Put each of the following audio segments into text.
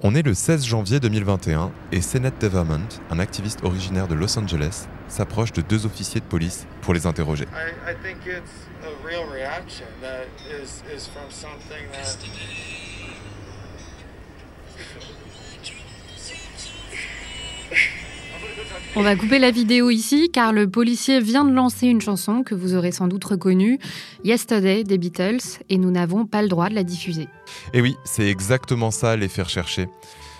On est le 16 janvier 2021 et Sennett Devermont, un activiste originaire de Los Angeles, s'approche de deux officiers de police pour les interroger. I, I On va couper la vidéo ici car le policier vient de lancer une chanson que vous aurez sans doute reconnue, Yesterday des Beatles, et nous n'avons pas le droit de la diffuser. Et oui, c'est exactement ça l'effet recherché.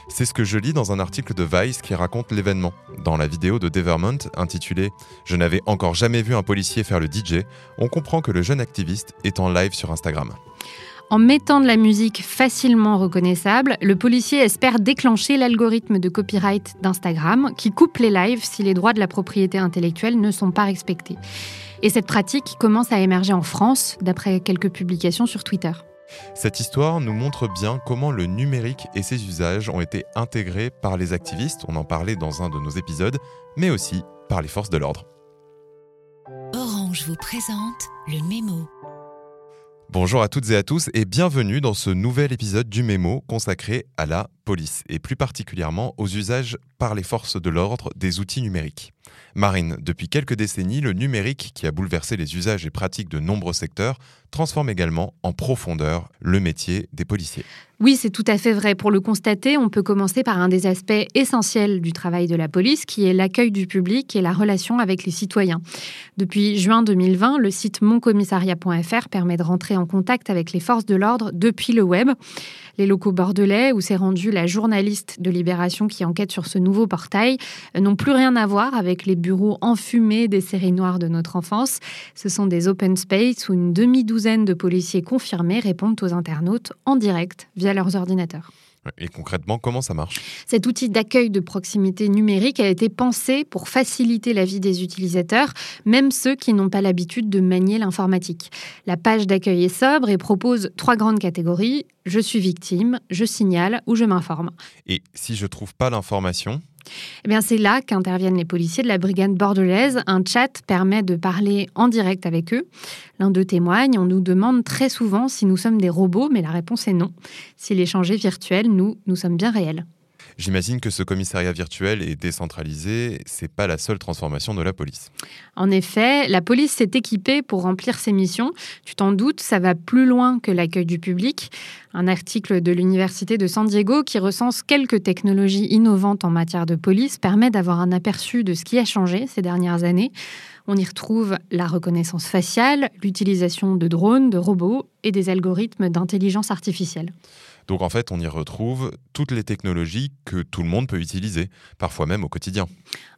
C'est ce que je lis dans un article de Vice qui raconte l'événement. Dans la vidéo de Devermont intitulée Je n'avais encore jamais vu un policier faire le DJ, on comprend que le jeune activiste est en live sur Instagram. En mettant de la musique facilement reconnaissable, le policier espère déclencher l'algorithme de copyright d'Instagram qui coupe les lives si les droits de la propriété intellectuelle ne sont pas respectés. Et cette pratique commence à émerger en France, d'après quelques publications sur Twitter. Cette histoire nous montre bien comment le numérique et ses usages ont été intégrés par les activistes, on en parlait dans un de nos épisodes, mais aussi par les forces de l'ordre. Orange vous présente le mémo. Bonjour à toutes et à tous et bienvenue dans ce nouvel épisode du Mémo consacré à la et plus particulièrement aux usages par les forces de l'ordre des outils numériques. Marine, depuis quelques décennies, le numérique qui a bouleversé les usages et pratiques de nombreux secteurs transforme également en profondeur le métier des policiers. Oui, c'est tout à fait vrai. Pour le constater, on peut commencer par un des aspects essentiels du travail de la police, qui est l'accueil du public et la relation avec les citoyens. Depuis juin 2020, le site moncommissariat.fr permet de rentrer en contact avec les forces de l'ordre depuis le web. Les locaux bordelais, où s'est rendue la journaliste de Libération qui enquête sur ce nouveau portail, n'ont plus rien à voir avec les bureaux enfumés des séries noires de notre enfance. Ce sont des open space où une demi-douzaine de policiers confirmés répondent aux internautes en direct via leurs ordinateurs. Et concrètement, comment ça marche? Cet outil d'accueil de proximité numérique a été pensé pour faciliter la vie des utilisateurs, même ceux qui n'ont pas l'habitude de manier l'informatique. La page d'accueil est sobre et propose trois grandes catégories je suis victime, je signale ou je m'informe. Et si je trouve pas l'information eh bien, c'est là qu'interviennent les policiers de la brigade bordelaise. Un chat permet de parler en direct avec eux. L'un d'eux témoigne. On nous demande très souvent si nous sommes des robots, mais la réponse est non. Si l'échange est virtuel, nous, nous sommes bien réels. J'imagine que ce commissariat virtuel est décentralisé, c'est pas la seule transformation de la police. En effet, la police s'est équipée pour remplir ses missions. Tu t'en doutes, ça va plus loin que l'accueil du public. Un article de l'Université de San Diego qui recense quelques technologies innovantes en matière de police permet d'avoir un aperçu de ce qui a changé ces dernières années. On y retrouve la reconnaissance faciale, l'utilisation de drones, de robots et des algorithmes d'intelligence artificielle. Donc en fait, on y retrouve toutes les technologies que tout le monde peut utiliser, parfois même au quotidien.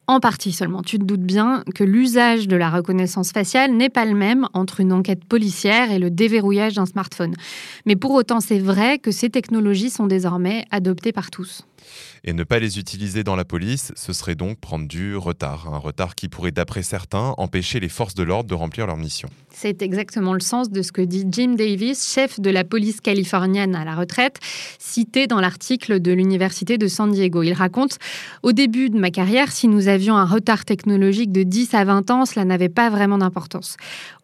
En partie seulement. Tu te doutes bien que l'usage de la reconnaissance faciale n'est pas le même entre une enquête policière et le déverrouillage d'un smartphone. Mais pour autant, c'est vrai que ces technologies sont désormais adoptées par tous. Et ne pas les utiliser dans la police, ce serait donc prendre du retard. Un retard qui pourrait, d'après certains, empêcher les forces de l'ordre de remplir leur mission. C'est exactement le sens de ce que dit Jim Davis, chef de la police californienne à la retraite, cité dans l'article de l'Université de San Diego. Il raconte Au début de ma carrière, si nous avions un retard technologique de 10 à 20 ans, cela n'avait pas vraiment d'importance.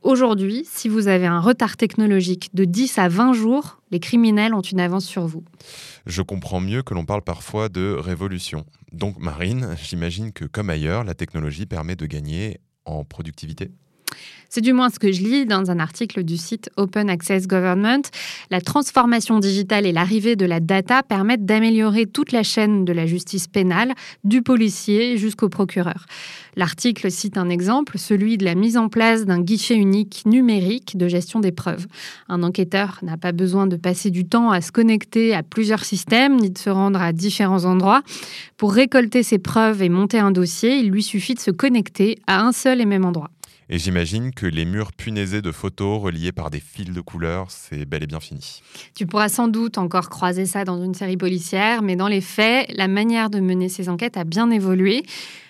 Aujourd'hui, si vous avez un retard technologique de 10 à 20 jours, les criminels ont une avance sur vous. Je comprends mieux que l'on parle parfois de révolution. Donc Marine, j'imagine que comme ailleurs, la technologie permet de gagner en productivité? C'est du moins ce que je lis dans un article du site Open Access Government. La transformation digitale et l'arrivée de la data permettent d'améliorer toute la chaîne de la justice pénale, du policier jusqu'au procureur. L'article cite un exemple, celui de la mise en place d'un guichet unique numérique de gestion des preuves. Un enquêteur n'a pas besoin de passer du temps à se connecter à plusieurs systèmes ni de se rendre à différents endroits. Pour récolter ses preuves et monter un dossier, il lui suffit de se connecter à un seul et même endroit. Et j'imagine que les murs punaisés de photos reliés par des fils de couleurs, c'est bel et bien fini. Tu pourras sans doute encore croiser ça dans une série policière, mais dans les faits, la manière de mener ces enquêtes a bien évolué.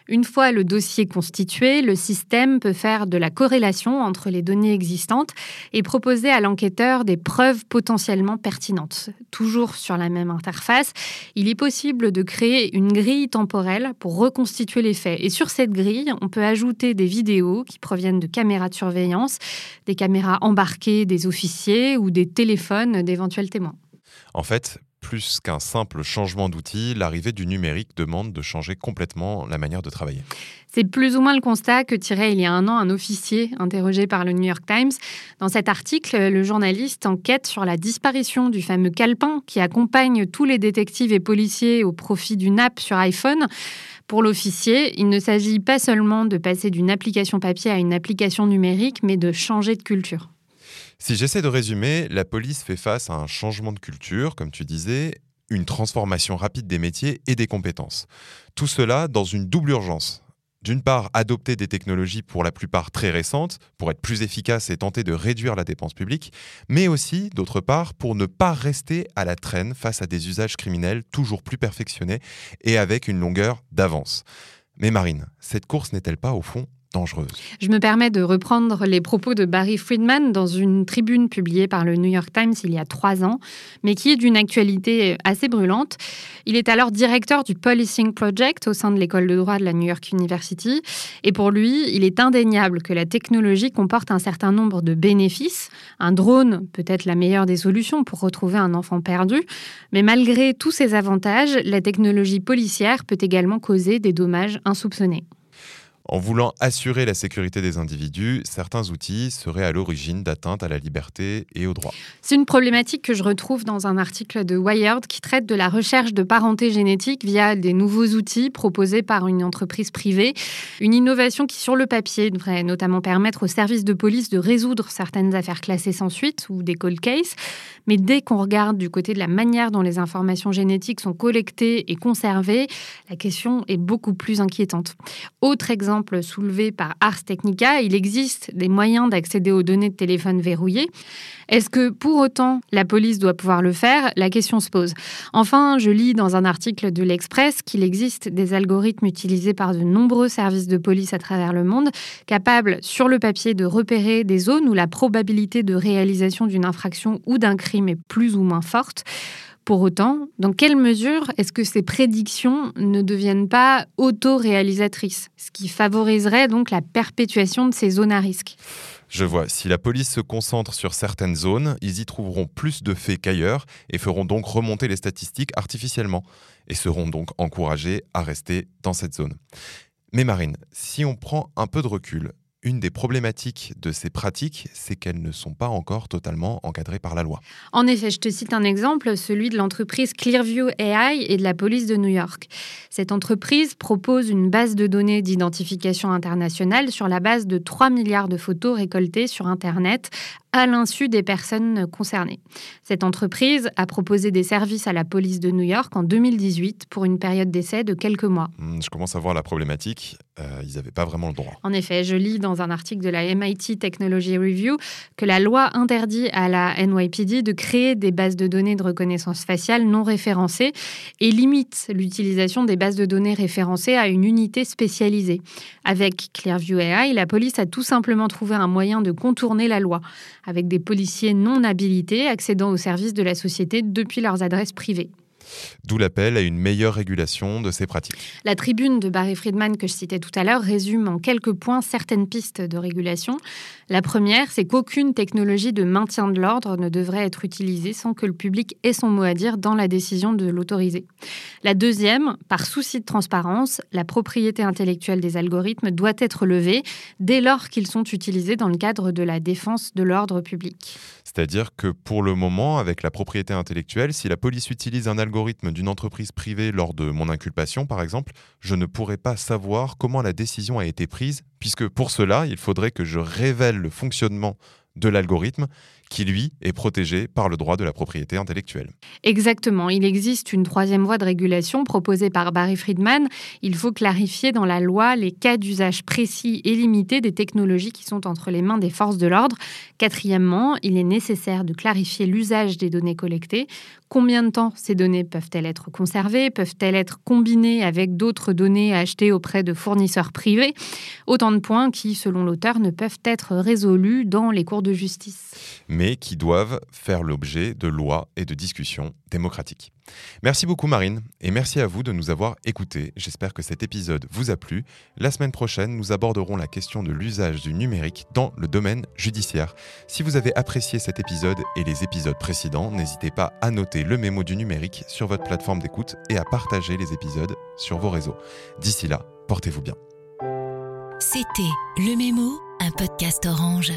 Une fois le dossier constitué, le système peut faire de la corrélation entre les données existantes et proposer à l'enquêteur des preuves potentiellement pertinentes. Toujours sur la même interface, il est possible de créer une grille temporelle pour reconstituer les faits. Et sur cette grille, on peut ajouter des vidéos qui proviennent de caméras de surveillance, des caméras embarquées des officiers ou des téléphones d'éventuels témoins. En fait, plus qu'un simple changement d'outil, l'arrivée du numérique demande de changer complètement la manière de travailler. C'est plus ou moins le constat que tirait il y a un an un officier interrogé par le New York Times. Dans cet article, le journaliste enquête sur la disparition du fameux calepin qui accompagne tous les détectives et policiers au profit d'une app sur iPhone. Pour l'officier, il ne s'agit pas seulement de passer d'une application papier à une application numérique, mais de changer de culture. Si j'essaie de résumer, la police fait face à un changement de culture, comme tu disais, une transformation rapide des métiers et des compétences. Tout cela dans une double urgence d'une part, adopter des technologies pour la plupart très récentes, pour être plus efficaces et tenter de réduire la dépense publique, mais aussi, d'autre part, pour ne pas rester à la traîne face à des usages criminels toujours plus perfectionnés et avec une longueur d'avance. Mais Marine, cette course n'est-elle pas, au fond, je me permets de reprendre les propos de Barry Friedman dans une tribune publiée par le New York Times il y a trois ans, mais qui est d'une actualité assez brûlante. Il est alors directeur du Policing Project au sein de l'école de droit de la New York University. Et pour lui, il est indéniable que la technologie comporte un certain nombre de bénéfices. Un drone peut être la meilleure des solutions pour retrouver un enfant perdu. Mais malgré tous ces avantages, la technologie policière peut également causer des dommages insoupçonnés. En voulant assurer la sécurité des individus, certains outils seraient à l'origine d'atteintes à la liberté et aux droits. C'est une problématique que je retrouve dans un article de Wired qui traite de la recherche de parenté génétique via des nouveaux outils proposés par une entreprise privée. Une innovation qui, sur le papier, devrait notamment permettre aux services de police de résoudre certaines affaires classées sans suite ou des cold cases. Mais dès qu'on regarde du côté de la manière dont les informations génétiques sont collectées et conservées, la question est beaucoup plus inquiétante. Autre exemple soulevé par Ars Technica, il existe des moyens d'accéder aux données de téléphone verrouillées. Est-ce que pour autant la police doit pouvoir le faire? La question se pose. Enfin, je lis dans un article de l'Express qu'il existe des algorithmes utilisés par de nombreux services de police à travers le monde, capables sur le papier de repérer des zones où la probabilité de réalisation d'une infraction ou d'un crime est plus ou moins forte. Pour autant, dans quelle mesure est-ce que ces prédictions ne deviennent pas auto-réalisatrices, ce qui favoriserait donc la perpétuation de ces zones à risque? Je vois, si la police se concentre sur certaines zones, ils y trouveront plus de faits qu'ailleurs et feront donc remonter les statistiques artificiellement et seront donc encouragés à rester dans cette zone. Mais Marine, si on prend un peu de recul, une des problématiques de ces pratiques, c'est qu'elles ne sont pas encore totalement encadrées par la loi. En effet, je te cite un exemple, celui de l'entreprise Clearview AI et de la police de New York. Cette entreprise propose une base de données d'identification internationale sur la base de 3 milliards de photos récoltées sur Internet à l'insu des personnes concernées. Cette entreprise a proposé des services à la police de New York en 2018 pour une période d'essai de quelques mois. Hmm, je commence à voir la problématique. Euh, ils n'avaient pas vraiment le droit. En effet, je lis dans un article de la MIT Technology Review que la loi interdit à la NYPD de créer des bases de données de reconnaissance faciale non référencées et limite l'utilisation des bases de données référencées à une unité spécialisée. Avec Clearview AI, la police a tout simplement trouvé un moyen de contourner la loi avec des policiers non habilités accédant aux services de la société depuis leurs adresses privées. D'où l'appel à une meilleure régulation de ces pratiques. La tribune de Barry Friedman que je citais tout à l'heure résume en quelques points certaines pistes de régulation. La première, c'est qu'aucune technologie de maintien de l'ordre ne devrait être utilisée sans que le public ait son mot à dire dans la décision de l'autoriser. La deuxième, par souci de transparence, la propriété intellectuelle des algorithmes doit être levée dès lors qu'ils sont utilisés dans le cadre de la défense de l'ordre public. C'est-à-dire que pour le moment, avec la propriété intellectuelle, si la police utilise un d'une entreprise privée lors de mon inculpation, par exemple, je ne pourrais pas savoir comment la décision a été prise, puisque pour cela, il faudrait que je révèle le fonctionnement de l'algorithme qui, lui, est protégé par le droit de la propriété intellectuelle. Exactement. Il existe une troisième voie de régulation proposée par Barry Friedman. Il faut clarifier dans la loi les cas d'usage précis et limité des technologies qui sont entre les mains des forces de l'ordre. Quatrièmement, il est nécessaire de clarifier l'usage des données collectées. Combien de temps ces données peuvent-elles être conservées? Peuvent-elles être combinées avec d'autres données achetées auprès de fournisseurs privés? Autant de points qui, selon l'auteur, ne peuvent être résolus dans les cours de justice. Mais qui doivent faire l'objet de lois et de discussions démocratiques. Merci beaucoup Marine et merci à vous de nous avoir écoutés. J'espère que cet épisode vous a plu. La semaine prochaine, nous aborderons la question de l'usage du numérique dans le domaine judiciaire. Si vous avez apprécié cet épisode et les épisodes précédents, n'hésitez pas à noter le mémo du numérique sur votre plateforme d'écoute et à partager les épisodes sur vos réseaux. D'ici là, portez-vous bien. C'était Le Mémo, un podcast orange.